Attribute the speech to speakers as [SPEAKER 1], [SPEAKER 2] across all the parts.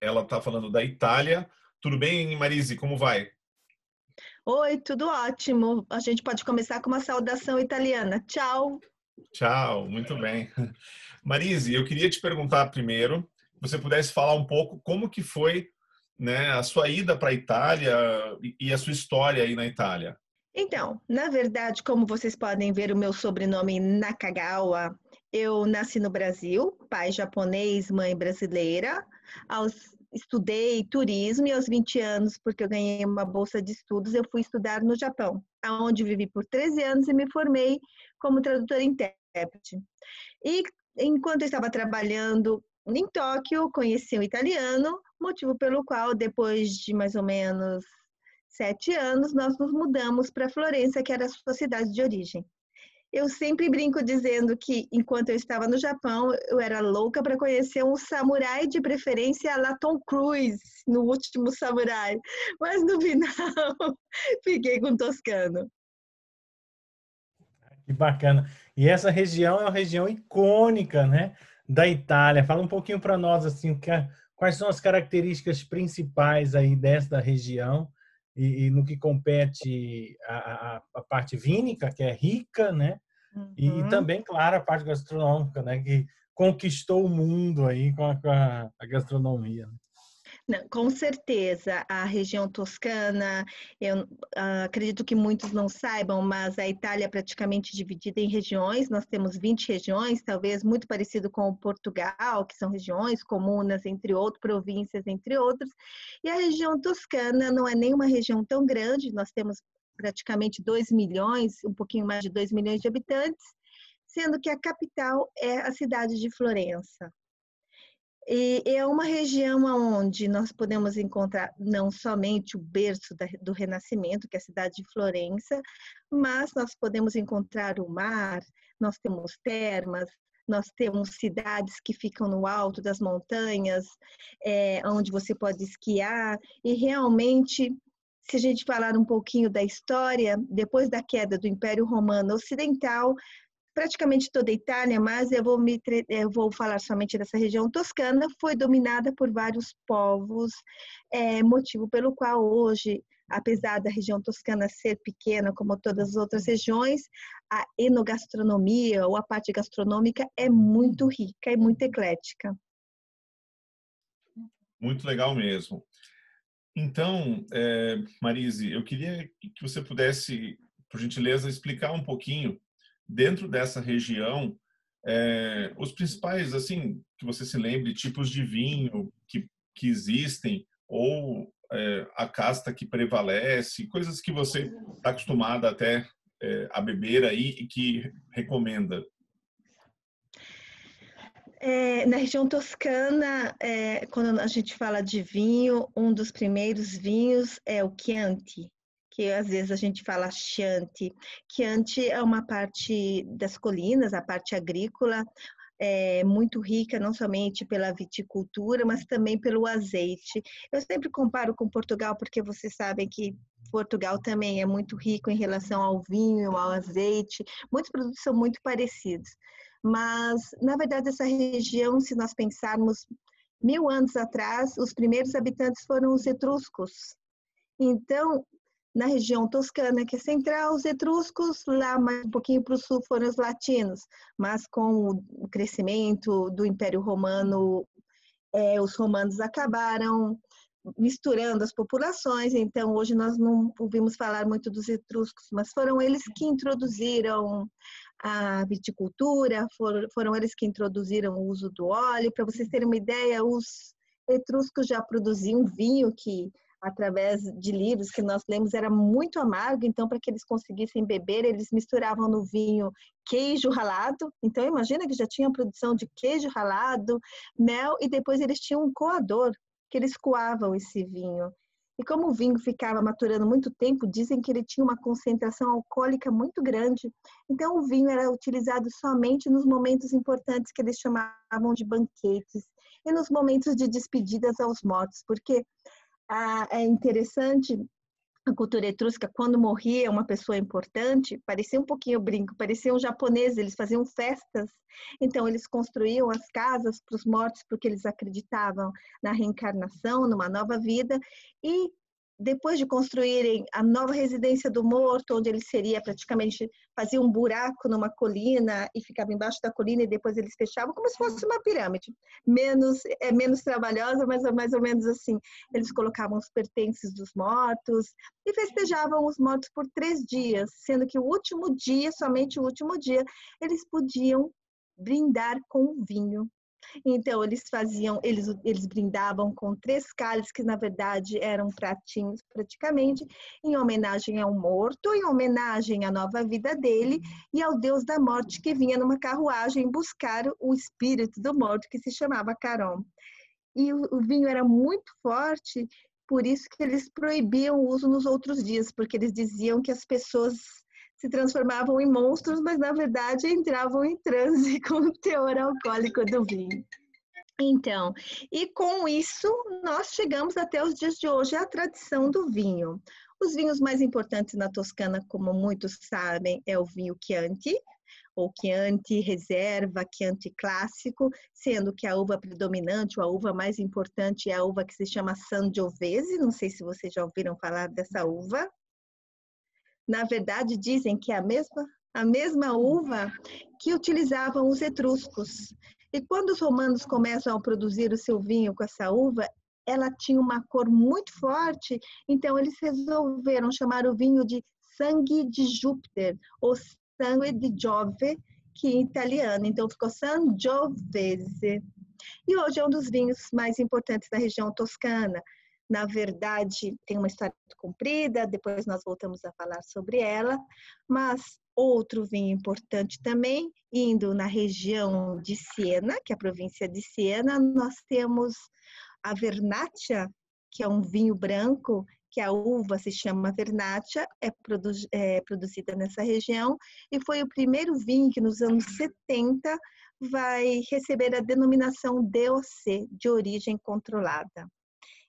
[SPEAKER 1] ela está falando da Itália. Tudo bem, Marise? Como vai?
[SPEAKER 2] Oi, tudo ótimo. A gente pode começar com uma saudação italiana. Tchau.
[SPEAKER 1] Tchau, muito bem. Marise, eu queria te perguntar primeiro, se você pudesse falar um pouco como que foi né, a sua ida para a Itália e a sua história aí na Itália.
[SPEAKER 2] Então, na verdade, como vocês podem ver, o meu sobrenome Nakagawa, eu nasci no Brasil, pai japonês, mãe brasileira. Aos, estudei turismo e aos 20 anos, porque eu ganhei uma bolsa de estudos, eu fui estudar no Japão, onde vivi por 13 anos e me formei como tradutora intérprete. E enquanto eu estava trabalhando em Tóquio, conheci um italiano, motivo pelo qual, depois de mais ou menos sete anos, nós nos mudamos para Florença, que era a sua cidade de origem. Eu sempre brinco dizendo que, enquanto eu estava no Japão, eu era louca para conhecer um samurai, de preferência a Tom Cruise, no último samurai. Mas no final, fiquei com Toscano.
[SPEAKER 3] Que bacana. E essa região é uma região icônica, né, da Itália. Fala um pouquinho para nós assim, quais são as características principais aí desta região e, e no que compete a, a, a, parte vínica, que é rica, né? Uhum. E, e, também, claro, a parte gastronômica, né? Que conquistou o mundo aí com a, com a gastronomia. Né?
[SPEAKER 2] Não, com certeza, a região toscana, eu uh, acredito que muitos não saibam, mas a Itália é praticamente dividida em regiões, nós temos 20 regiões, talvez muito parecido com Portugal, que são regiões, comunas, entre outros, províncias, entre outros, e a região toscana não é nenhuma região tão grande, nós temos praticamente 2 milhões, um pouquinho mais de 2 milhões de habitantes, sendo que a capital é a cidade de Florença. E é uma região onde nós podemos encontrar não somente o berço do Renascimento, que é a cidade de Florença, mas nós podemos encontrar o mar, nós temos termas, nós temos cidades que ficam no alto das montanhas, é, onde você pode esquiar, e realmente, se a gente falar um pouquinho da história, depois da queda do Império Romano Ocidental, praticamente toda a Itália, mas eu vou, me, eu vou falar somente dessa região toscana, foi dominada por vários povos, é, motivo pelo qual hoje, apesar da região toscana ser pequena, como todas as outras regiões, a enogastronomia ou a parte gastronômica é muito rica e muito eclética.
[SPEAKER 1] Muito legal mesmo. Então, é, Marise, eu queria que você pudesse, por gentileza, explicar um pouquinho dentro dessa região, é, os principais, assim, que você se lembre, tipos de vinho que, que existem, ou é, a casta que prevalece, coisas que você está acostumada até é, a beber aí e que recomenda.
[SPEAKER 2] É, na região toscana, é, quando a gente fala de vinho, um dos primeiros vinhos é o Chianti, que às vezes a gente fala Chianti. Chianti é uma parte das colinas, a parte agrícola, é muito rica não somente pela viticultura, mas também pelo azeite. Eu sempre comparo com Portugal porque vocês sabem que Portugal também é muito rico em relação ao vinho, ao azeite. Muitos produtos são muito parecidos. Mas, na verdade, essa região, se nós pensarmos mil anos atrás, os primeiros habitantes foram os etruscos. Então, na região toscana, que é central, os etruscos, lá mais um pouquinho para o sul foram os latinos, mas com o crescimento do Império Romano, é, os romanos acabaram misturando as populações, então hoje nós não ouvimos falar muito dos etruscos, mas foram eles que introduziram a viticultura, foram, foram eles que introduziram o uso do óleo. Para vocês terem uma ideia, os etruscos já produziam vinho que através de livros que nós lemos era muito amargo, então para que eles conseguissem beber, eles misturavam no vinho queijo ralado. Então imagina que já tinha produção de queijo ralado, mel e depois eles tinham um coador que eles coavam esse vinho. E como o vinho ficava maturando muito tempo, dizem que ele tinha uma concentração alcoólica muito grande. Então, o vinho era utilizado somente nos momentos importantes que eles chamavam de banquetes e nos momentos de despedidas aos mortos, porque ah, é interessante a cultura etrusca, quando morria uma pessoa importante, parecia um pouquinho brinco, pareciam japoneses, eles faziam festas. Então, eles construíam as casas para os mortos, porque eles acreditavam na reencarnação, numa nova vida, e depois de construírem a nova residência do morto, onde ele seria praticamente fazia um buraco numa colina e ficava embaixo da colina e depois eles fechavam como se fosse uma pirâmide, menos é menos trabalhosa, mas é mais ou menos assim. Eles colocavam os pertences dos mortos e festejavam os mortos por três dias, sendo que o último dia, somente o último dia, eles podiam brindar com vinho. Então, eles faziam, eles, eles brindavam com três cálices, que na verdade eram pratinhos, praticamente, em homenagem ao morto, em homenagem à nova vida dele e ao deus da morte que vinha numa carruagem buscar o espírito do morto, que se chamava Caron. E o, o vinho era muito forte, por isso que eles proibiam o uso nos outros dias, porque eles diziam que as pessoas se transformavam em monstros, mas na verdade entravam em transe com o teor alcoólico do vinho. Então, e com isso nós chegamos até os dias de hoje a tradição do vinho. Os vinhos mais importantes na Toscana, como muitos sabem, é o vinho Chianti, ou Chianti Reserva, Chianti Clássico, sendo que a uva predominante, ou a uva mais importante é a uva que se chama Sangiovese, não sei se vocês já ouviram falar dessa uva na verdade, dizem que é a mesma, a mesma uva que utilizavam os etruscos. E quando os romanos começam a produzir o seu vinho com essa uva, ela tinha uma cor muito forte, então eles resolveram chamar o vinho de sangue de Júpiter, ou sangue de Giove, que em italiano, então ficou Sangiovese. E hoje é um dos vinhos mais importantes da região toscana na verdade, tem uma história comprida, depois nós voltamos a falar sobre ela, mas outro vinho importante também, indo na região de Siena, que é a província de Siena, nós temos a Vernaccia, que é um vinho branco, que a uva se chama Vernaccia, é, produ é produzida nessa região, e foi o primeiro vinho que nos anos 70 vai receber a denominação DOC, de origem controlada.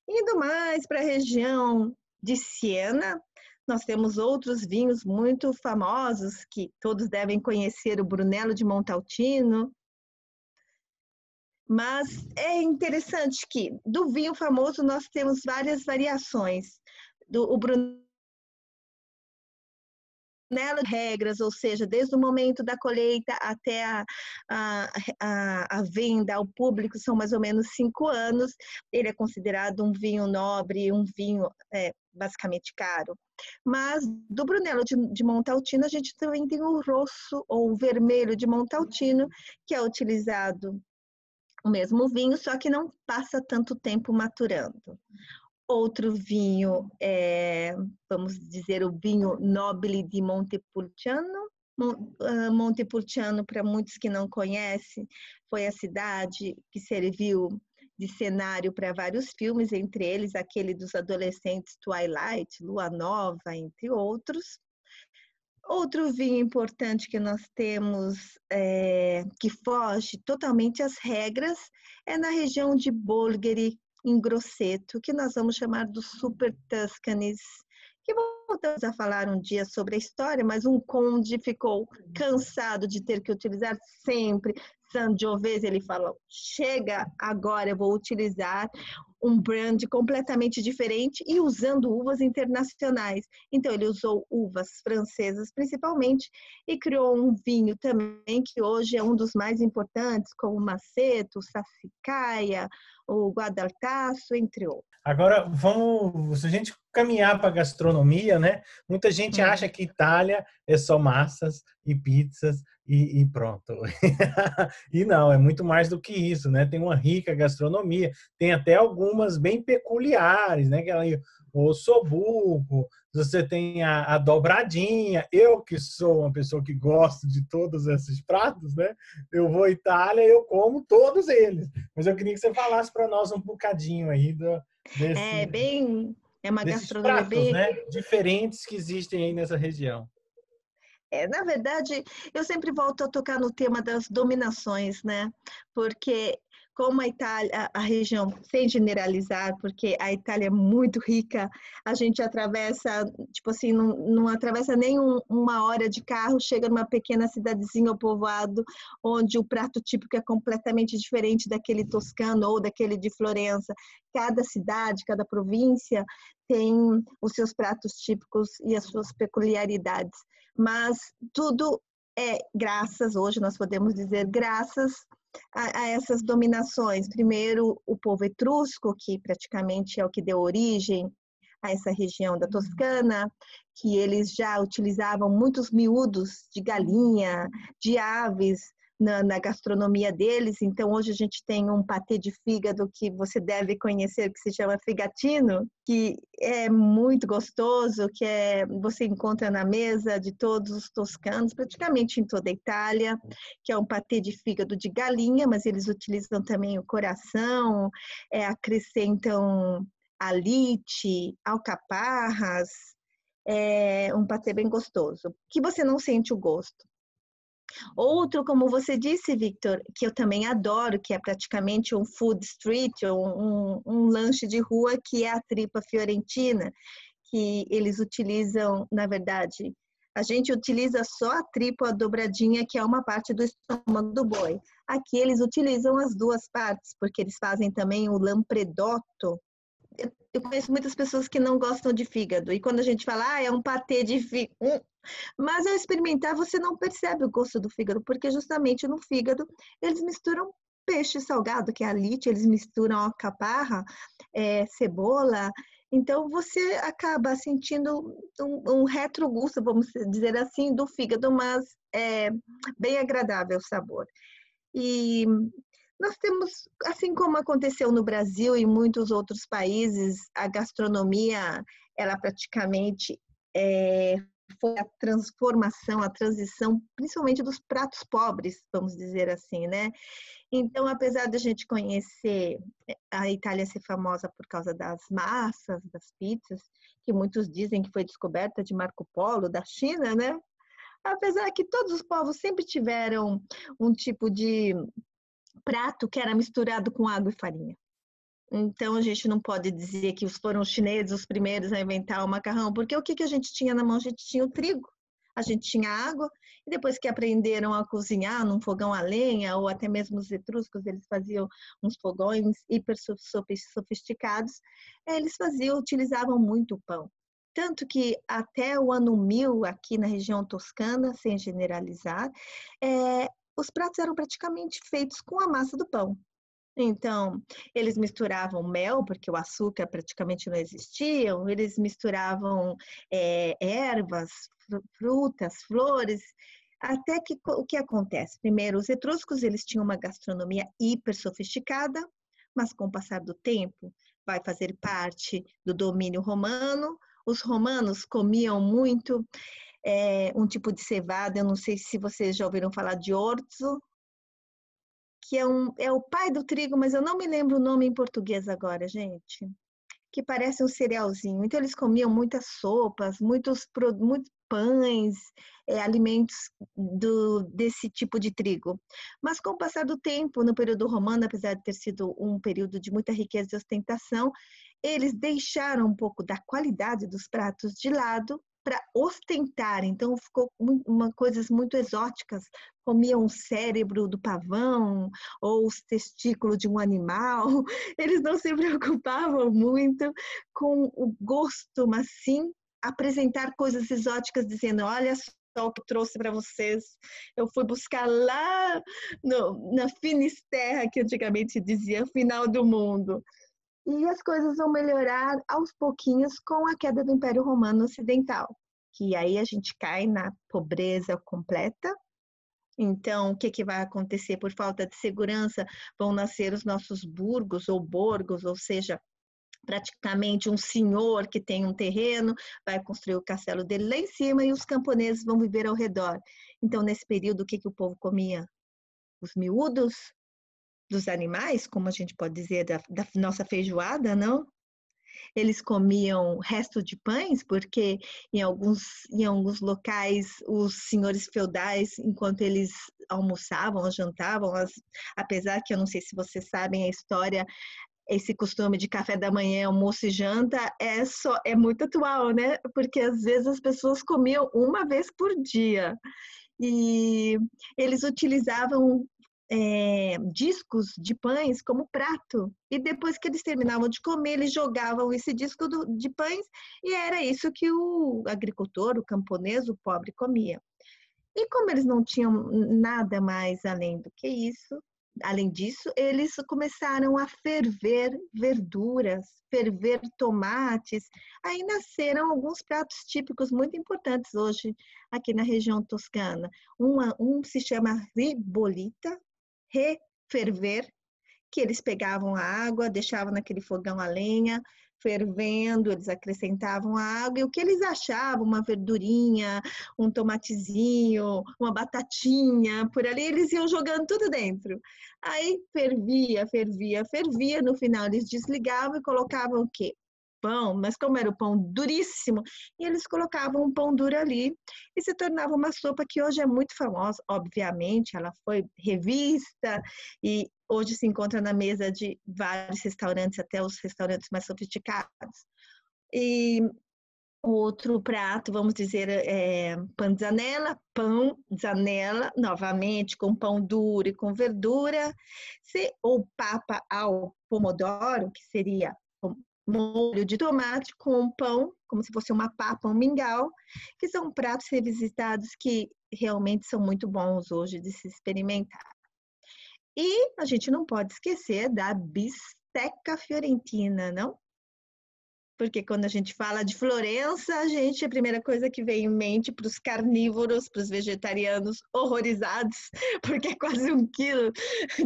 [SPEAKER 2] Indo mais para a região de Siena, nós temos outros vinhos muito famosos que todos devem conhecer, o Brunello de Montaltino. Mas é interessante que do vinho famoso nós temos várias variações. Do, o Brunello nela regras, ou seja, desde o momento da colheita até a, a, a, a, venda ao público, são mais ou menos cinco anos. Ele é considerado um vinho nobre, um vinho é, basicamente caro. Mas do Brunello de, de Montaltino, a gente também tem o rosso ou o vermelho de Montaltino, que é utilizado o mesmo vinho, só que não passa tanto tempo maturando. Outro vinho é, vamos dizer, o vinho Nobile de Montepulciano. Ah, Montepulciano, para muitos que não conhecem, foi a cidade que serviu de cenário para vários filmes, entre eles aquele dos adolescentes Twilight, Lua Nova, entre outros. Outro vinho importante que nós temos, é, que foge totalmente às regras, é na região de Bolgheri, em Grosseto, que nós vamos chamar do Super Tuscanis, que voltamos a falar um dia sobre a história, mas um conde ficou cansado de ter que utilizar sempre Sangiovese, ele falou, chega agora, eu vou utilizar um brand completamente diferente e usando uvas internacionais. Então, ele usou uvas francesas principalmente e criou um vinho também que hoje é um dos mais importantes, como o Maceto, o Sassicaia, o Guadaltaço, entre outros.
[SPEAKER 3] Agora, vamos, se a gente caminhar para a gastronomia, né? Muita gente hum. acha que Itália é só massas e pizzas e, e pronto. e não, é muito mais do que isso, né? Tem uma rica gastronomia, tem até algumas bem peculiares, né? Que o sobuco, você tem a, a, dobradinha. Eu que sou uma pessoa que gosto de todos esses pratos, né? Eu vou à Itália e eu como todos eles. Mas eu queria que você falasse para nós um bocadinho aí do,
[SPEAKER 2] desse, é bem é uma gastronomia pratos, bem
[SPEAKER 3] né? diferentes que existem aí nessa região.
[SPEAKER 2] É, na verdade, eu sempre volto a tocar no tema das dominações, né? Porque como a Itália, a região, sem generalizar, porque a Itália é muito rica, a gente atravessa, tipo assim, não, não atravessa nem um, uma hora de carro, chega numa pequena cidadezinha ou povoado, onde o prato típico é completamente diferente daquele toscano ou daquele de Florença. Cada cidade, cada província tem os seus pratos típicos e as suas peculiaridades, mas tudo é graças, hoje nós podemos dizer graças a, a, essas dominações. Primeiro, o povo etrusco, que praticamente é o que deu origem a essa região da Toscana, que eles já utilizavam muitos miúdos de galinha, de aves, na, na, gastronomia deles. Então, hoje a gente tem um patê de fígado que você deve conhecer, que se chama figatino, que é muito gostoso, que é, você encontra na mesa de todos os toscanos, praticamente em toda a Itália, que é um patê de fígado de galinha, mas eles utilizam também o coração, é, acrescentam alite, alcaparras, é um patê bem gostoso, que você não sente o gosto. Outro, como você disse, Victor, que eu também adoro, que é praticamente um food street, um, um, um lanche de rua, que é a tripa fiorentina, que eles utilizam, na verdade, a gente utiliza só a tripa dobradinha, que é uma parte do estômago do boi. Aqui eles utilizam as duas partes, porque eles fazem também o lampredotto. Eu conheço muitas pessoas que não gostam de fígado. E quando a gente fala, ah, é um patê de fígado, hum, mas ao experimentar, você não percebe o gosto do fígado, porque justamente no fígado eles misturam peixe salgado, que é a lite, eles misturam alcaparra, é, cebola. Então você acaba sentindo um, um retrogusto, vamos dizer assim, do fígado, mas é bem agradável o sabor. E nós temos, assim como aconteceu no Brasil e muitos outros países, a gastronomia, ela praticamente é, foi a transformação, a transição, principalmente dos pratos pobres, vamos dizer assim, né? Então, apesar de a gente conhecer eh, a Itália ser famosa por causa das massas, das pizzas, que muitos dizem que foi descoberta de Marco Polo, da China, né? Apesar que todos os povos sempre tiveram um tipo de prato que era misturado com água e farinha. Então, a gente não pode dizer que foram os chineses os primeiros a inventar o macarrão, porque o que, que a gente tinha na mão? A gente tinha o trigo, a gente tinha água, e depois que aprenderam a cozinhar num fogão a lenha, ou até mesmo os etruscos, eles faziam uns fogões hiper sofisticados, eles faziam, utilizavam muito pão. Tanto que até o ano 1000, aqui na região toscana, sem generalizar, é, os pratos eram praticamente feitos com a massa do pão. Então, eles misturavam mel, porque o açúcar praticamente não existia, eles misturavam é, ervas, frutas, flores, até que o que acontece? Primeiro, os etruscos eles tinham uma gastronomia hiper sofisticada, mas com o passar do tempo vai fazer parte do domínio romano. Os romanos comiam muito é, um tipo de cevada, eu não sei se vocês já ouviram falar de orzo, que é, um, é o pai do trigo, mas eu não me lembro o nome em português agora, gente. Que parece um cerealzinho. Então, eles comiam muitas sopas, muitos, muitos pães, é, alimentos do, desse tipo de trigo. Mas com o passar do tempo, no período romano, apesar de ter sido um período de muita riqueza e ostentação, eles deixaram um pouco da qualidade dos pratos de lado para ostentar. Então ficou uma coisas muito exóticas, comiam o cérebro do pavão ou os testículos de um animal. Eles não se preocupavam muito com o gosto, mas sim apresentar coisas exóticas, dizendo: olha só o que trouxe para vocês. Eu fui buscar lá no, na Finisterra, que antigamente dizia final do mundo. E as coisas vão melhorar aos pouquinhos com a queda do Império Romano Ocidental, que aí a gente cai na pobreza completa Então, o que, que vai acontecer? Por falta de segurança, vão nascer os nossos burgos ou borgos, ou seja, praticamente um senhor que tem um terreno, vai construir o castelo dele lá em cima e os camponeses vão viver ao redor. Então, nesse período, o que, que o povo comia? Os miúdos dos animais, como a gente pode dizer, da, da nossa feijoada, não? Eles comiam resto de pães, porque em alguns, em alguns locais os senhores feudais, enquanto eles almoçavam jantavam, as, apesar que eu não sei se vocês sabem a história, esse costume de café da manhã, almoço e janta é só é muito atual, né? Porque às vezes as pessoas comiam uma vez por dia e eles utilizavam é, discos de pães como prato e depois que eles terminavam de comer eles jogavam esse disco do, de pães e era isso que o agricultor, o camponês, o pobre comia. E como eles não tinham nada mais além do que isso, Além disso, eles começaram a ferver verduras, ferver tomates. Aí nasceram alguns pratos típicos muito importantes hoje aqui na região toscana. Uma, um se chama ribolita, referver, que eles pegavam a água, deixavam naquele fogão a lenha, fervendo, eles acrescentavam água e o que eles achavam, uma verdurinha, um tomatezinho, uma batatinha, por ali eles iam jogando tudo dentro. Aí fervia, fervia, fervia, no final eles desligavam e colocavam o quê? Pão, mas como era o pão duríssimo, e eles colocavam um pão duro ali e se tornava uma sopa que hoje é muito famosa. Obviamente, ela foi revista e hoje se encontra na mesa de vários restaurantes, até os restaurantes mais sofisticados. E outro prato, vamos dizer, é panzanella, pão zanella, novamente com pão duro e com verdura, se, ou papa ao pomodoro, que seria molho de tomate com pão, como se fosse uma papa, um mingau, que são pratos revisitados que realmente são muito bons hoje de se experimentar. E a gente não pode esquecer da bisteca fiorentina, não? Porque quando a gente fala de Florença, a gente, a primeira coisa que vem em mente para os carnívoros, para os vegetarianos horrorizados, porque é quase um quilo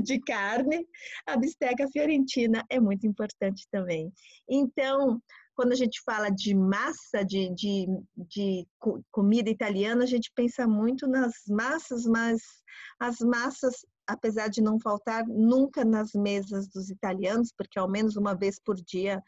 [SPEAKER 2] de carne, a bisteca fiorentina é muito importante também. Então, quando a gente fala de massa, de, de, de comida italiana, a gente pensa muito nas massas, mas as massas apesar de não faltar nunca nas mesas dos italianos, porque ao menos uma vez por dia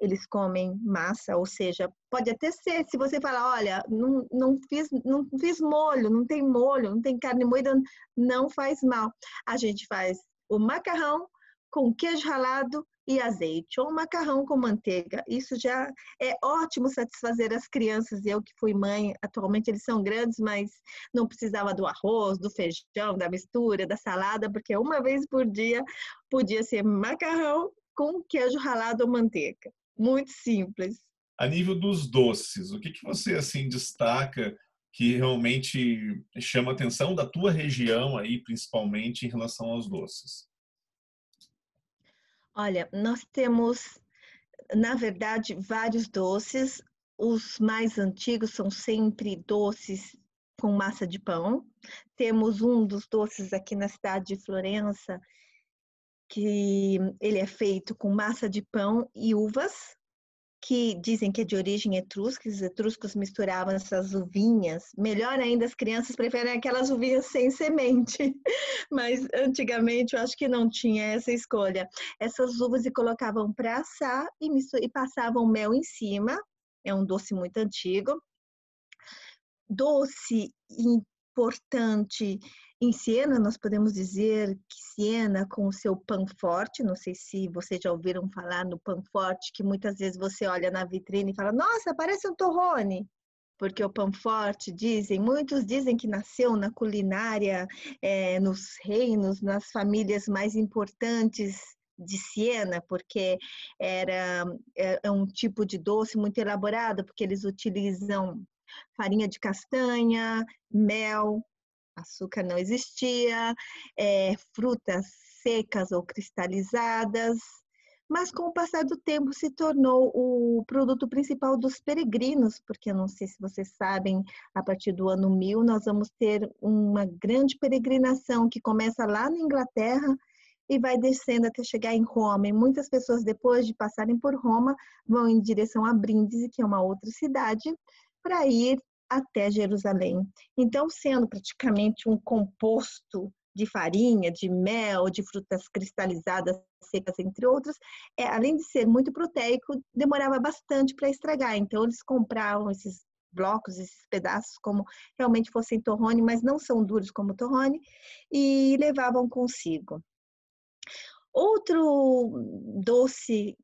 [SPEAKER 2] eles comem massa, ou seja, pode até ser, se você falar, olha, não, não, fiz, não fiz molho, não tem molho, não tem carne moída, não faz mal. A gente faz o macarrão com queijo ralado e azeite, ou macarrão com manteiga. Isso já é ótimo satisfazer as crianças. Eu que fui mãe, atualmente eles são grandes, mas não precisava do arroz, do feijão, da mistura, da salada, porque uma vez por dia podia ser macarrão com queijo ralado ou manteiga muito simples.
[SPEAKER 1] A nível dos doces, o que, que você assim destaca que realmente chama a atenção da tua região aí, principalmente em relação aos doces?
[SPEAKER 2] Olha, nós temos, na verdade, vários doces. Os mais antigos são sempre doces com massa de pão. Temos um dos doces aqui na cidade de Florença, que ele é feito com massa de pão e uvas, que dizem que é de origem etrusca, os etruscos misturavam essas uvinhas. Melhor ainda, as crianças preferem aquelas uvinhas sem semente, mas antigamente eu acho que não tinha essa escolha. Essas uvas se colocavam para assar e, e passavam mel em cima, é um doce muito antigo. Doce importante em Siena, nós podemos dizer que Siena, com o seu pão forte, não sei se vocês já ouviram falar no pão forte, que muitas vezes você olha na vitrine e fala, nossa, parece um torrone. Porque o pão forte, dizem, muitos dizem que nasceu na culinária, é, nos reinos, nas famílias mais importantes de Siena, porque era é, é um tipo de doce muito elaborado, porque eles utilizam farinha de castanha, mel, açúcar não existia, é, frutas secas ou cristalizadas, mas com o passar do tempo se tornou o produto principal dos peregrinos, porque eu não sei se vocês sabem, a partir do ano 1000 nós vamos ter uma grande peregrinação que começa lá na Inglaterra e vai descendo até chegar em Roma. E muitas pessoas, depois de passarem por Roma, vão em direção a Brindisi, que é uma outra cidade, para ir até Jerusalém. Então, sendo praticamente um composto de farinha, de mel, de frutas cristalizadas secas, entre outros, é, além de ser muito proteico, demorava bastante para estragar. Então, eles compravam esses blocos, esses pedaços, como realmente fossem torrone, mas não são duros como torrone, e levavam consigo. Outro doce,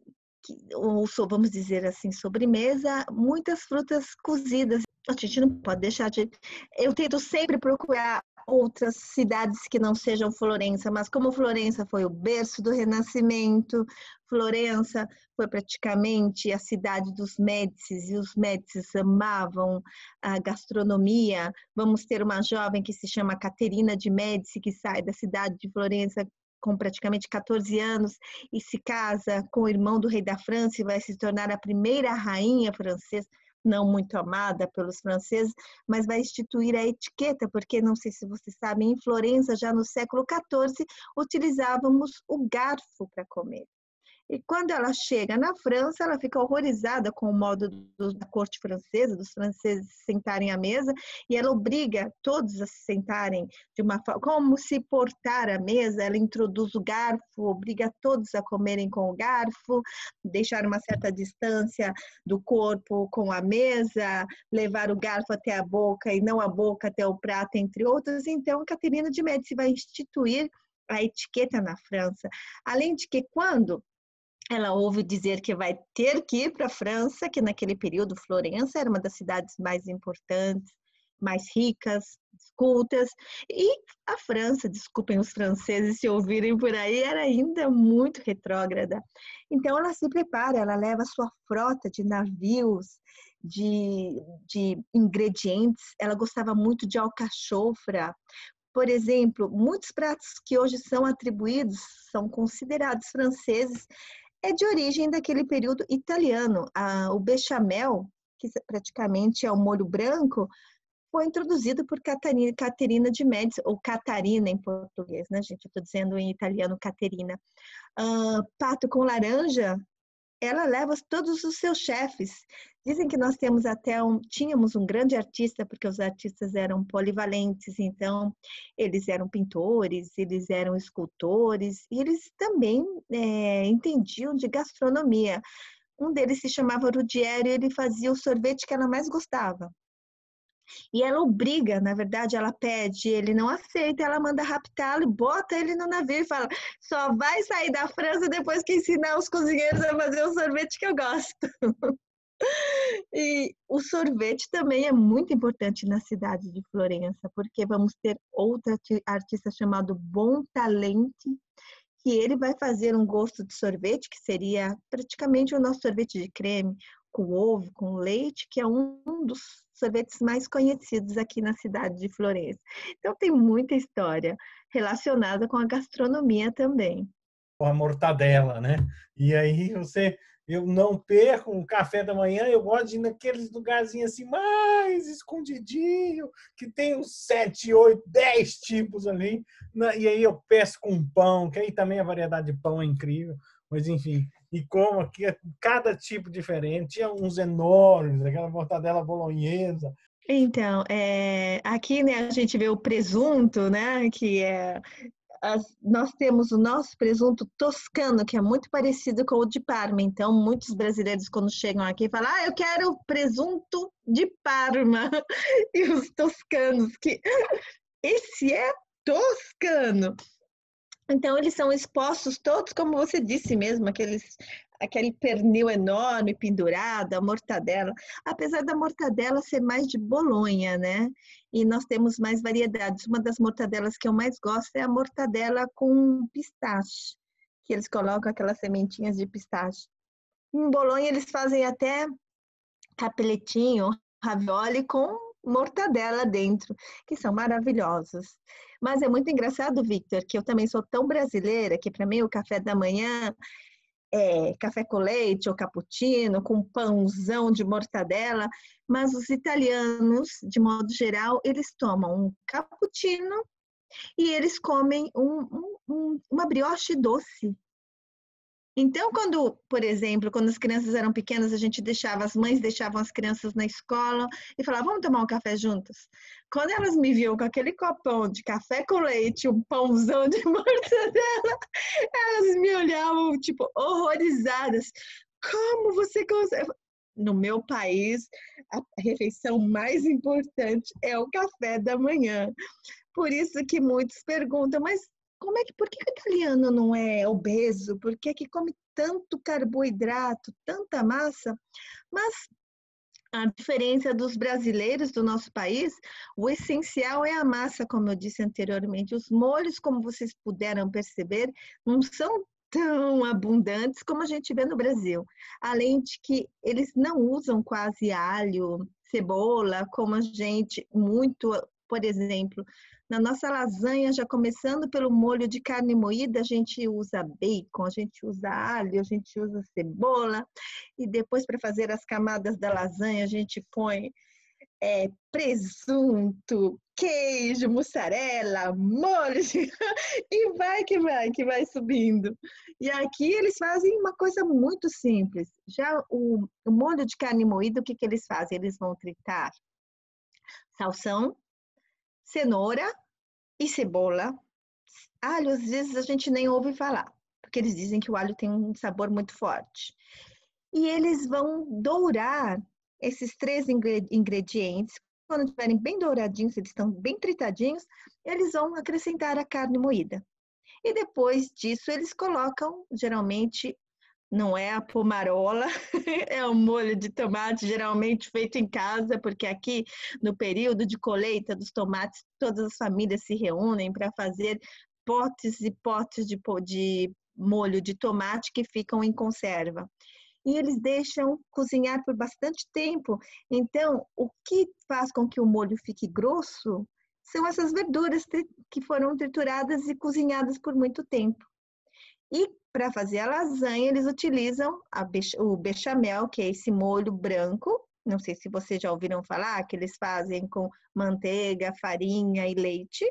[SPEAKER 2] ou vamos dizer assim, sobremesa, muitas frutas cozidas. A gente não pode deixar de. Eu tento sempre procurar outras cidades que não sejam Florença, mas como Florença foi o berço do Renascimento, Florença foi praticamente a cidade dos Médicis e os Médicis amavam a gastronomia. Vamos ter uma jovem que se chama Caterina de Médici que sai da cidade de Florença com praticamente 14 anos e se casa com o irmão do rei da França e vai se tornar a primeira rainha francesa não muito amada pelos franceses, mas vai instituir a etiqueta, porque não sei se vocês sabem, em Florença, já no século XIV, utilizávamos o garfo para comer. E quando ela chega na França, ela fica horrorizada com o modo do, da corte francesa, dos franceses sentarem à mesa, e ela obriga todos a se sentarem de uma forma, como se portar à mesa, ela introduz o garfo, obriga todos a comerem com o garfo, deixar uma certa distância do corpo com a mesa, levar o garfo até a boca e não a boca até o prato, entre outros. Então, Caterina de Médici vai instituir a etiqueta na França. Além de que, quando ela ouve dizer que vai ter que ir para a França, que naquele período Florença era uma das cidades mais importantes, mais ricas, cultas, e a França, desculpem os franceses se ouvirem por aí, era ainda muito retrógrada. Então ela se prepara, ela leva sua frota de navios, de, de ingredientes, ela gostava muito de alcachofra, por exemplo, muitos pratos que hoje são atribuídos, são considerados franceses, é de origem daquele período italiano. o bechamel, que praticamente é o molho branco, foi introduzido por Catarina, Caterina de Médici, ou Catarina em português, né, gente? Estou dizendo em italiano Caterina. Uh, pato com laranja ela leva todos os seus chefes. Dizem que nós temos até um, tínhamos um grande artista, porque os artistas eram polivalentes, então eles eram pintores, eles eram escultores, e eles também é, entendiam de gastronomia. Um deles se chamava Rudiero e ele fazia o sorvete que ela mais gostava. E ela obriga, na verdade, ela pede, ele não aceita, ela manda raptá-lo e bota ele no navio e fala: só vai sair da França depois que ensinar os cozinheiros a fazer o sorvete que eu gosto. e o sorvete também é muito importante na cidade de Florença, porque vamos ter outra artista chamado Bom Talente, que ele vai fazer um gosto de sorvete, que seria praticamente o nosso sorvete de creme, com ovo, com leite, que é um dos sorvetes mais conhecidos aqui na cidade de Florença. Então tem muita história relacionada com a gastronomia também.
[SPEAKER 3] Com a mortadela, né? E aí você, eu não perco um café da manhã, eu gosto de ir naqueles lugarzinhos assim mais escondidinho, que tem uns sete, oito, dez tipos ali. E aí eu peço com pão, que aí também a variedade de pão é incrível. Mas enfim, e como aqui cada tipo diferente, tinha uns enormes, aquela mortadela bolonhesa.
[SPEAKER 2] Então, é, aqui né, a gente vê o presunto, né, que é as, nós temos o nosso presunto toscano, que é muito parecido com o de Parma. Então, muitos brasileiros, quando chegam aqui, falam: Ah, eu quero presunto de Parma. E os toscanos, que esse é toscano. Então, eles são expostos todos, como você disse mesmo, aqueles, aquele pernil enorme pendurado, a mortadela. Apesar da mortadela ser mais de Bolonha, né? E nós temos mais variedades. Uma das mortadelas que eu mais gosto é a mortadela com pistache, que eles colocam aquelas sementinhas de pistache. Em Bolonha, eles fazem até capeletinho, ravioli com mortadela dentro, que são maravilhosos. Mas é muito engraçado, Victor, que eu também sou tão brasileira que para mim o café da manhã é, café com leite ou cappuccino, com pãozão de mortadela, mas os italianos, de modo geral, eles tomam um cappuccino e eles comem um, um, uma brioche doce. Então, quando, por exemplo, quando as crianças eram pequenas, a gente deixava, as mães deixavam as crianças na escola e falavam, vamos tomar um café juntas. Quando elas me viam com aquele copão de café com leite, um pãozão de mortadela, elas me olhavam, tipo, horrorizadas. Como você consegue? No meu país, a refeição mais importante é o café da manhã. Por isso que muitos perguntam, mas como é que, por que o italiano não é obeso? Por que, que come tanto carboidrato, tanta massa? Mas a diferença dos brasileiros do nosso país, o essencial é a massa, como eu disse anteriormente. Os molhos, como vocês puderam perceber, não são tão abundantes como a gente vê no Brasil. Além de que eles não usam quase alho, cebola, como a gente muito, por exemplo, na nossa lasanha, já começando pelo molho de carne moída, a gente usa bacon, a gente usa alho, a gente usa cebola. E depois, para fazer as camadas da lasanha, a gente põe é, presunto, queijo, mussarela, molho, e vai que vai, que vai subindo. E aqui eles fazem uma coisa muito simples. Já o, o molho de carne moída, o que, que eles fazem? Eles vão fritar salsão, cenoura e cebola. Alho, às vezes a gente nem ouve falar, porque eles dizem que o alho tem um sabor muito forte. E eles vão dourar esses três ingredientes. Quando estiverem bem douradinhos, eles estão bem tritadinhos, eles vão acrescentar a carne moída. E depois disso, eles colocam, geralmente, não é a pomarola, é o molho de tomate, geralmente feito em casa, porque aqui no período de colheita dos tomates, todas as famílias se reúnem para fazer potes e potes de, de molho de tomate que ficam em conserva. E eles deixam cozinhar por bastante tempo. Então, o que faz com que o molho fique grosso são essas verduras que foram trituradas e cozinhadas por muito tempo. E para fazer a lasanha, eles utilizam o bechamel, que é esse molho branco. Não sei se vocês já ouviram falar, que eles fazem com manteiga, farinha e leite,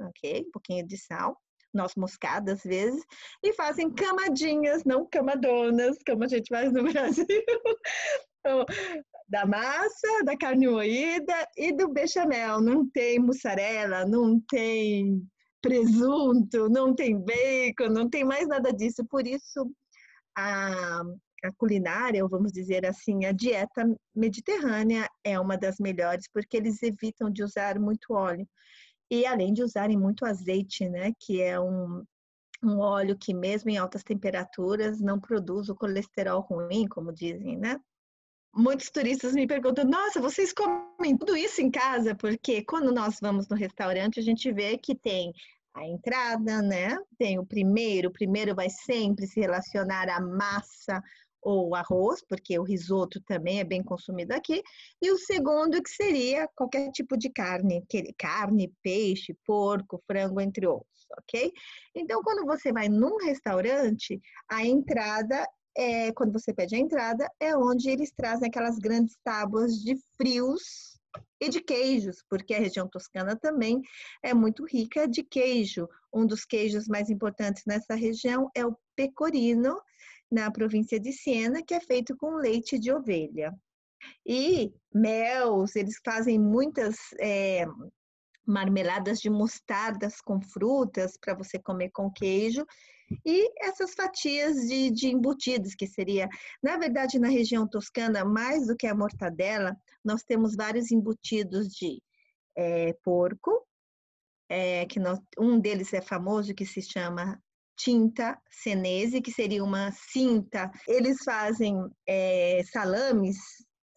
[SPEAKER 2] ok? Um pouquinho de sal, noz moscada às vezes, e fazem camadinhas, não camadonas, como a gente faz no Brasil, da massa, da carne moída e do bechamel. Não tem mussarela, não tem presunto, não tem bacon, não tem mais nada disso. Por isso, a, a culinária, ou vamos dizer assim, a dieta mediterrânea é uma das melhores, porque eles evitam de usar muito óleo. E além de usarem muito azeite, né, que é um, um óleo que mesmo em altas temperaturas não produz o colesterol ruim, como dizem, né? Muitos turistas me perguntam: "Nossa, vocês comem tudo isso em casa?" Porque quando nós vamos no restaurante, a gente vê que tem a entrada, né? Tem o primeiro, o primeiro vai sempre se relacionar à massa ou arroz, porque o risoto também é bem consumido aqui, e o segundo que seria qualquer tipo de carne, carne, peixe, porco, frango, entre outros, ok? Então, quando você vai num restaurante, a entrada é, quando você pede a entrada, é onde eles trazem aquelas grandes tábuas de frios e de queijos, porque a região toscana também é muito rica de queijo. Um dos queijos mais importantes nessa região é o pecorino, na província de Siena, que é feito com leite de ovelha. E mel, eles fazem muitas é, marmeladas de mostardas com frutas para você comer com queijo e essas fatias de, de embutidos, que seria, na verdade, na região toscana, mais do que a mortadela, nós temos vários embutidos de é, porco, é, que nós, um deles é famoso, que se chama tinta senese, que seria uma cinta. Eles fazem é, salames,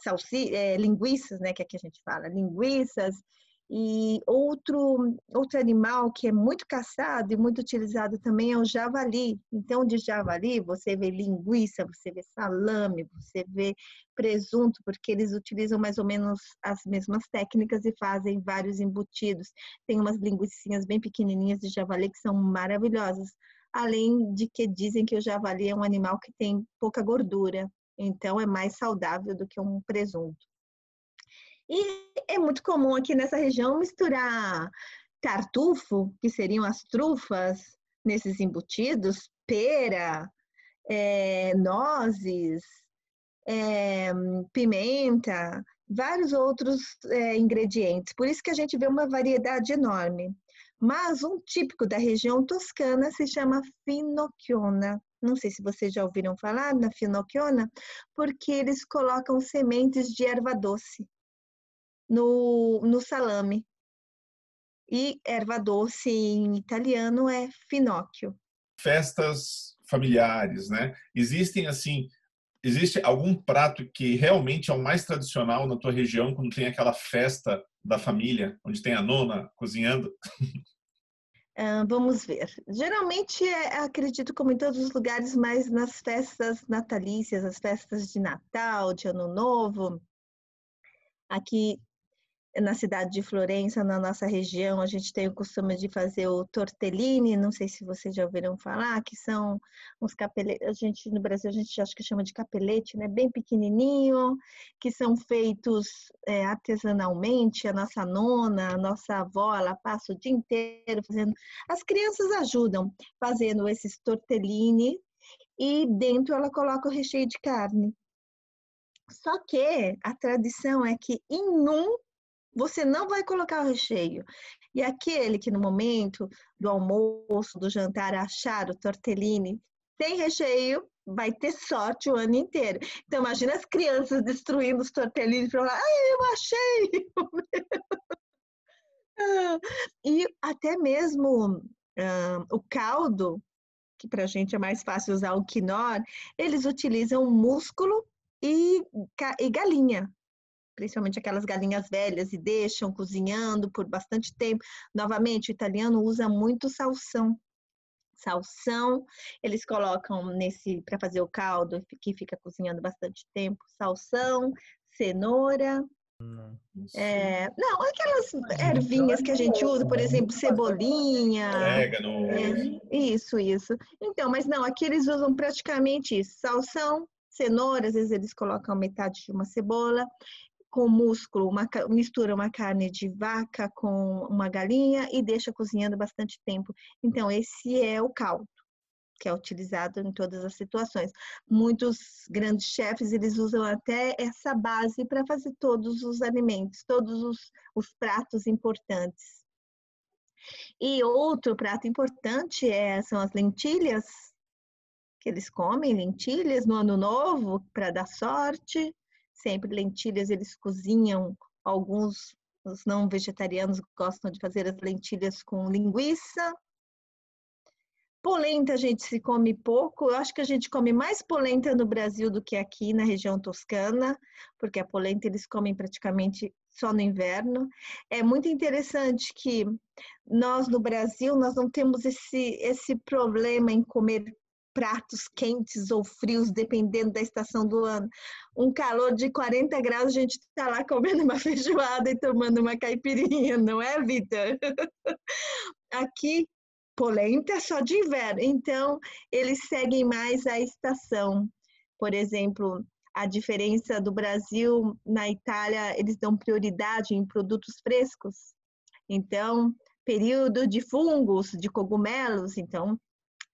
[SPEAKER 2] salsi, é, linguiças, né, que aqui a gente fala, linguiças, e outro, outro animal que é muito caçado e muito utilizado também é o javali. Então, de javali, você vê linguiça, você vê salame, você vê presunto, porque eles utilizam mais ou menos as mesmas técnicas e fazem vários embutidos. Tem umas linguiçinhas bem pequenininhas de javali que são maravilhosas. além de que dizem que o javali é um animal que tem pouca gordura, então é mais saudável do que um presunto. E é muito comum aqui nessa região misturar tartufo, que seriam as trufas, nesses embutidos, pera, é, nozes, é, pimenta, vários outros é, ingredientes. Por isso que a gente vê uma variedade enorme. Mas um típico da região toscana se chama finocchiona. Não sei se vocês já ouviram falar na finocchiona, porque eles colocam sementes de erva doce no, no salame. E erva doce em italiano é finocchio.
[SPEAKER 1] Festas familiares, né? Existem assim, existe algum prato que realmente é o mais tradicional na tua região quando tem aquela festa da família, onde tem a nona cozinhando?
[SPEAKER 2] Uh, vamos ver. Geralmente, é, acredito como em todos os lugares, mas nas festas natalícias, as festas de Natal, de Ano Novo. Aqui na cidade de Florença, na nossa região, a gente tem o costume de fazer o tortellini, não sei se vocês já ouviram falar, que são uns capeletes, a gente no Brasil a gente acha que chama de capelete, né, bem pequenininho, que são feitos é, artesanalmente, a nossa nona, a nossa avó, ela passa o dia inteiro fazendo, as crianças ajudam fazendo esses tortellini e dentro ela coloca o recheio de carne. Só que a tradição é que em um você não vai colocar o recheio. E aquele que no momento do almoço, do jantar, achar o tortellini sem recheio, vai ter sorte o ano inteiro. Então, imagina as crianças destruindo os tortellini para falar, ai, eu achei! e até mesmo o caldo, que para a gente é mais fácil usar o quinor, eles utilizam músculo e, e galinha principalmente aquelas galinhas velhas, e deixam cozinhando por bastante tempo. Novamente, o italiano usa muito salsão. Salsão, eles colocam nesse para fazer o caldo, que fica cozinhando bastante tempo. Salsão, cenoura, é, não, aquelas ervinhas que a gente usa, por exemplo, cebolinha.
[SPEAKER 1] Orégano.
[SPEAKER 2] É, isso, isso. Então, mas não, aqui eles usam praticamente isso: salsão, cenoura, às vezes eles colocam metade de uma cebola com músculo, uma, mistura uma carne de vaca com uma galinha e deixa cozinhando bastante tempo. Então, esse é o caldo que é utilizado em todas as situações. Muitos grandes chefes, eles usam até essa base para fazer todos os alimentos, todos os, os pratos importantes. E outro prato importante é, são as lentilhas, que eles comem lentilhas no ano novo para dar sorte sempre lentilhas, eles cozinham, alguns os não vegetarianos gostam de fazer as lentilhas com linguiça. Polenta a gente se come pouco, eu acho que a gente come mais polenta no Brasil do que aqui na região toscana, porque a polenta eles comem praticamente só no inverno. É muito interessante que nós no Brasil nós não temos esse esse problema em comer pratos quentes ou frios, dependendo da estação do ano. Um calor de 40 graus, a gente está lá comendo uma feijoada e tomando uma caipirinha, não é, Vitor? Aqui, polenta só de inverno, então eles seguem mais a estação. Por exemplo, a diferença do Brasil na Itália, eles dão prioridade em produtos frescos. Então, período de fungos, de cogumelos, então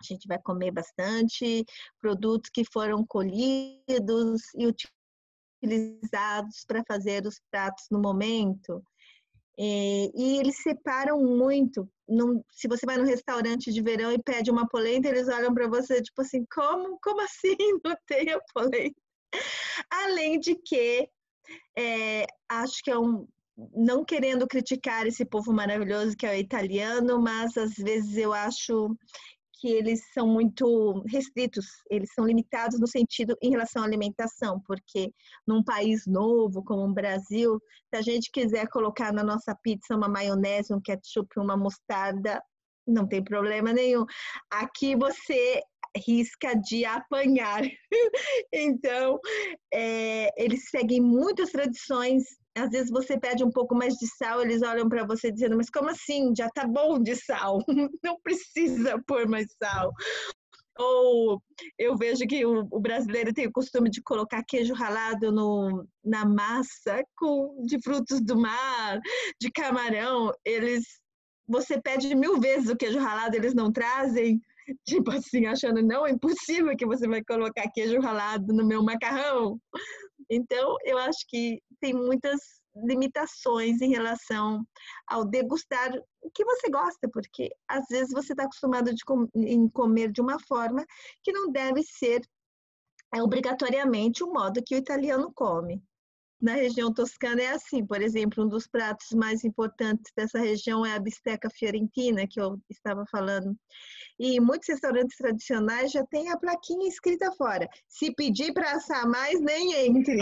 [SPEAKER 2] a gente vai comer bastante produtos que foram colhidos e utilizados para fazer os pratos no momento. E, e eles separam muito. Se você vai no restaurante de verão e pede uma polenta, eles olham para você tipo assim, como, como assim não tem a polenta? Além de que é, acho que é um, não querendo criticar esse povo maravilhoso que é o italiano, mas às vezes eu acho que eles são muito restritos, eles são limitados no sentido em relação à alimentação, porque num país novo como o Brasil, se a gente quiser colocar na nossa pizza uma maionese, um ketchup, uma mostarda, não tem problema nenhum. Aqui você risca de apanhar. então, é, eles seguem muitas tradições às vezes você pede um pouco mais de sal, eles olham para você dizendo: Mas como assim? Já tá bom de sal, não precisa pôr mais sal. Ou eu vejo que o, o, brasileiro tem o costume de colocar queijo ralado no, na massa com, de frutos do mar, de camarão. Eles, você pede mil vezes o queijo ralado, eles não trazem. Tipo assim, achando não é impossível que você vai colocar queijo ralado no meu macarrão. Então, eu acho que tem muitas limitações em relação ao degustar o que você gosta, porque às vezes você está acostumado de com, em comer de uma forma que não deve ser é, obrigatoriamente o modo que o italiano come. Na região toscana é assim, por exemplo, um dos pratos mais importantes dessa região é a bisteca fiorentina, que eu estava falando. E muitos restaurantes tradicionais já têm a plaquinha escrita fora: se pedir para assar mais, nem entre.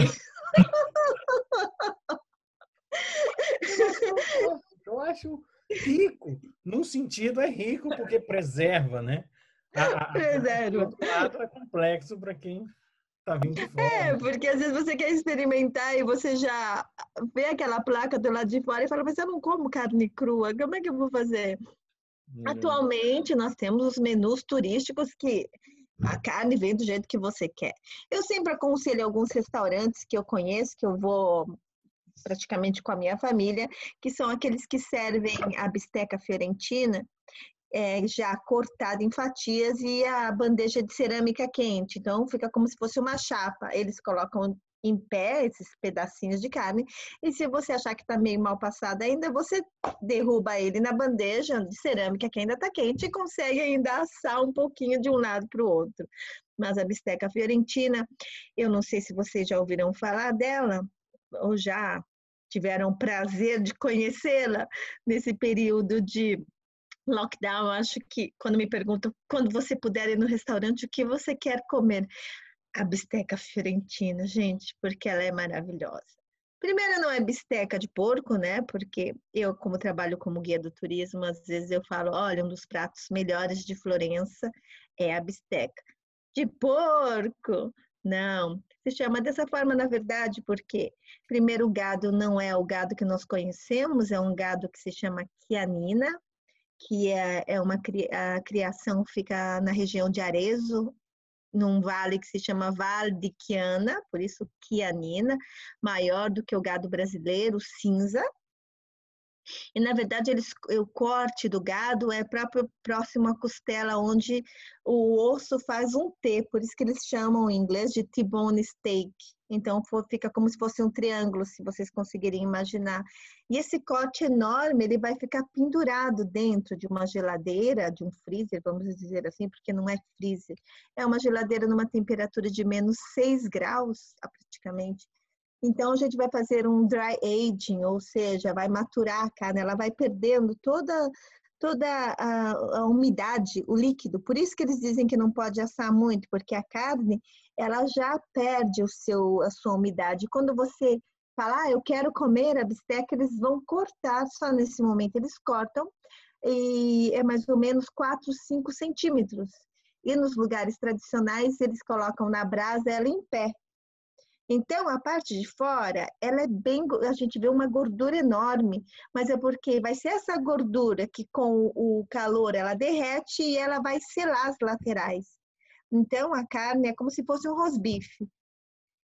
[SPEAKER 3] Eu acho rico. Num sentido, é rico porque preserva, né?
[SPEAKER 2] A, a, preserva.
[SPEAKER 3] O é complexo para quem está vindo de fora.
[SPEAKER 2] É, porque às vezes você quer experimentar e você já vê aquela placa do lado de fora e fala, mas eu não como carne crua, como é que eu vou fazer? Hum. Atualmente, nós temos os menus turísticos que a carne vem do jeito que você quer. Eu sempre aconselho alguns restaurantes que eu conheço, que eu vou praticamente com a minha família, que são aqueles que servem a bisteca fiorentina é, já cortada em fatias e a bandeja de cerâmica quente. Então fica como se fosse uma chapa. Eles colocam em pé esses pedacinhos de carne e se você achar que está meio mal passado ainda, você derruba ele na bandeja de cerâmica que ainda está quente e consegue ainda assar um pouquinho de um lado para o outro. Mas a bisteca fiorentina, eu não sei se vocês já ouviram falar dela ou já tiveram prazer de conhecê-la nesse período de lockdown. Acho que quando me perguntam quando você puder ir no restaurante, o que você quer comer? A bisteca fiorentina, gente, porque ela é maravilhosa. Primeiro, não é bisteca de porco, né? Porque eu, como trabalho como guia do turismo, às vezes eu falo: olha, um dos pratos melhores de Florença é a bisteca. De porco! Não, se chama dessa forma, na verdade, porque, primeiro, o gado não é o gado que nós conhecemos, é um gado que se chama quianina, que é, é uma a criação fica na região de Arezzo, num vale que se chama Vale de Chiana, por isso quianina, maior do que o gado brasileiro, cinza, e na verdade eles, o corte do gado é próprio próximo à costela, onde o osso faz um T, por isso que eles chamam em inglês de T-bone steak. Então fica como se fosse um triângulo, se vocês conseguirem imaginar. E esse corte enorme, ele vai ficar pendurado dentro de uma geladeira, de um freezer, vamos dizer assim, porque não é freezer. É uma geladeira numa temperatura de menos 6 graus, praticamente. Então, a gente vai fazer um dry aging, ou seja, vai maturar a carne, ela vai perdendo toda, toda a, a, umidade, o líquido. Por isso que eles dizem que não pode assar muito, porque a carne, ela já perde o seu, a sua umidade. Quando você fala, ah, eu quero comer a bisteca, eles vão cortar só nesse momento. Eles cortam e é mais ou menos 4, 5 centímetros. E nos lugares tradicionais, eles colocam na brasa ela em pé, então, a parte de fora, ela é bem, a gente vê uma gordura enorme, mas é porque vai ser essa gordura que com o calor ela derrete e ela vai selar as laterais. Então, a carne é como se fosse um rosbife.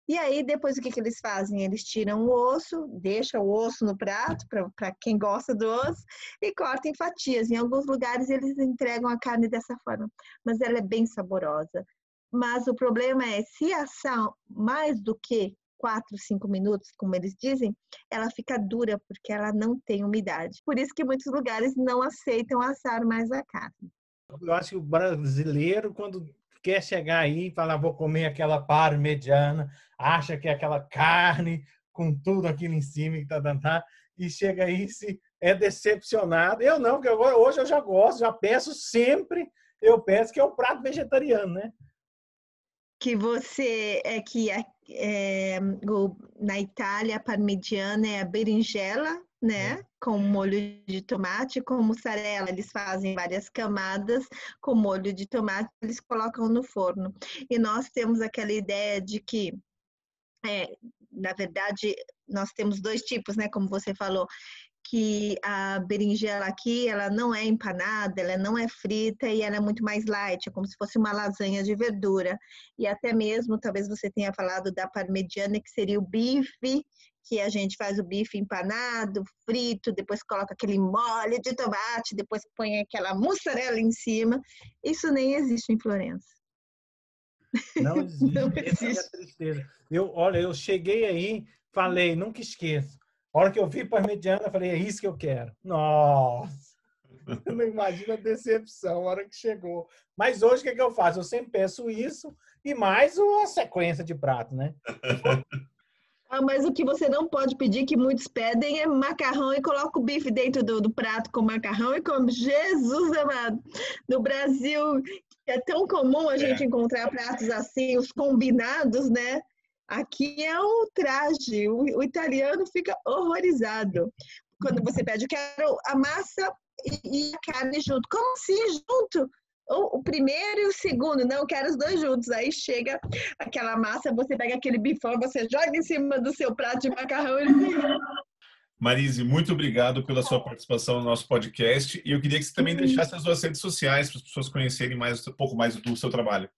[SPEAKER 2] E aí, depois o que, que eles fazem? Eles tiram o osso, deixam o osso no prato, para quem gosta do osso, e cortam em fatias. Em alguns lugares eles entregam a carne dessa forma, mas ela é bem saborosa. Mas o problema é, se assar mais do que 4, 5 minutos, como eles dizem, ela fica dura porque ela não tem umidade. Por isso que muitos lugares não aceitam assar mais a carne.
[SPEAKER 3] Eu acho que o brasileiro, quando quer chegar aí e falar, vou comer aquela parmegiana, acha que é aquela carne com tudo aquilo em cima que tá dando, tá? e chega aí se é decepcionado. Eu não, porque agora, hoje eu já gosto, já peço sempre, eu peço que é o prato vegetariano, né?
[SPEAKER 2] Que você é que é, é, na Itália a parmigiana é a berinjela, né? É. Com molho de tomate, com mussarela. Eles fazem várias camadas com molho de tomate, eles colocam no forno. E nós temos aquela ideia de que é, na verdade, nós temos dois tipos, né? Como você falou, que a berinjela aqui, ela não é empanada, ela não é frita e ela é muito mais light, é como se fosse uma lasanha de verdura. E até mesmo, talvez você tenha falado da parmegiana, que seria o bife, que a gente faz o bife empanado, frito, depois coloca aquele molho de tomate, depois põe aquela mussarela em cima. Isso nem existe em Florença.
[SPEAKER 3] Não existe. Não existe. Essa é a tristeza. Eu, olha, eu cheguei aí, falei, nunca esqueço. A hora que eu vi parmegiana, eu falei, é isso que eu quero. Nossa! Eu não imagino a decepção a hora que chegou. Mas hoje o que, é que eu faço? Eu sempre peço isso e mais uma sequência de prato, né?
[SPEAKER 2] Ah, mas o que você não pode pedir, que muitos pedem, é macarrão e coloca o bife dentro do, do prato com macarrão e come. Jesus amado! No Brasil, é tão comum a gente é. encontrar pratos assim, os combinados, né? Aqui é um traje. O, o italiano fica horrorizado. Quando você pede, eu quero a massa e, e a carne junto. Como assim junto? O, o, primeiro e o segundo, não, eu quero os dois juntos. Aí chega aquela massa, você pega aquele bifão, você joga em cima do seu prato de macarrão e
[SPEAKER 1] Marise, muito obrigado pela sua participação no nosso podcast. E eu queria que você também deixasse as suas redes sociais para as pessoas conhecerem mais, um pouco mais do seu trabalho.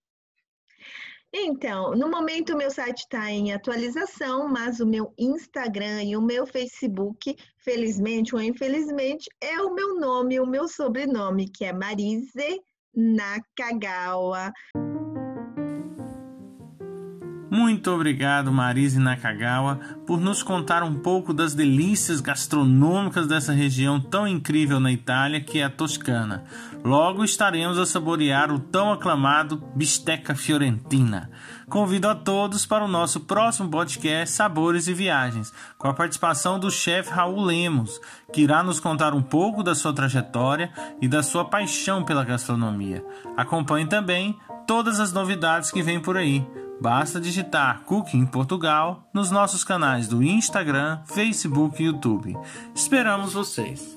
[SPEAKER 2] Então, no momento o meu site está em atualização, mas o meu Instagram e o meu Facebook, felizmente ou infelizmente, é o meu nome, o meu sobrenome, que é Marise Nakagawa.
[SPEAKER 3] Muito obrigado, Marise Nakagawa, por nos contar um pouco das delícias gastronômicas dessa região tão incrível na Itália que é a Toscana. Logo estaremos a saborear o tão aclamado bisteca fiorentina. Convido a todos para o nosso próximo podcast Sabores e Viagens, com a participação do chefe Raul Lemos, que irá nos contar um pouco da sua trajetória e da sua paixão pela gastronomia. Acompanhe também todas as novidades que vêm por aí. Basta digitar Cooking Portugal nos nossos canais do Instagram, Facebook e YouTube. Esperamos vocês!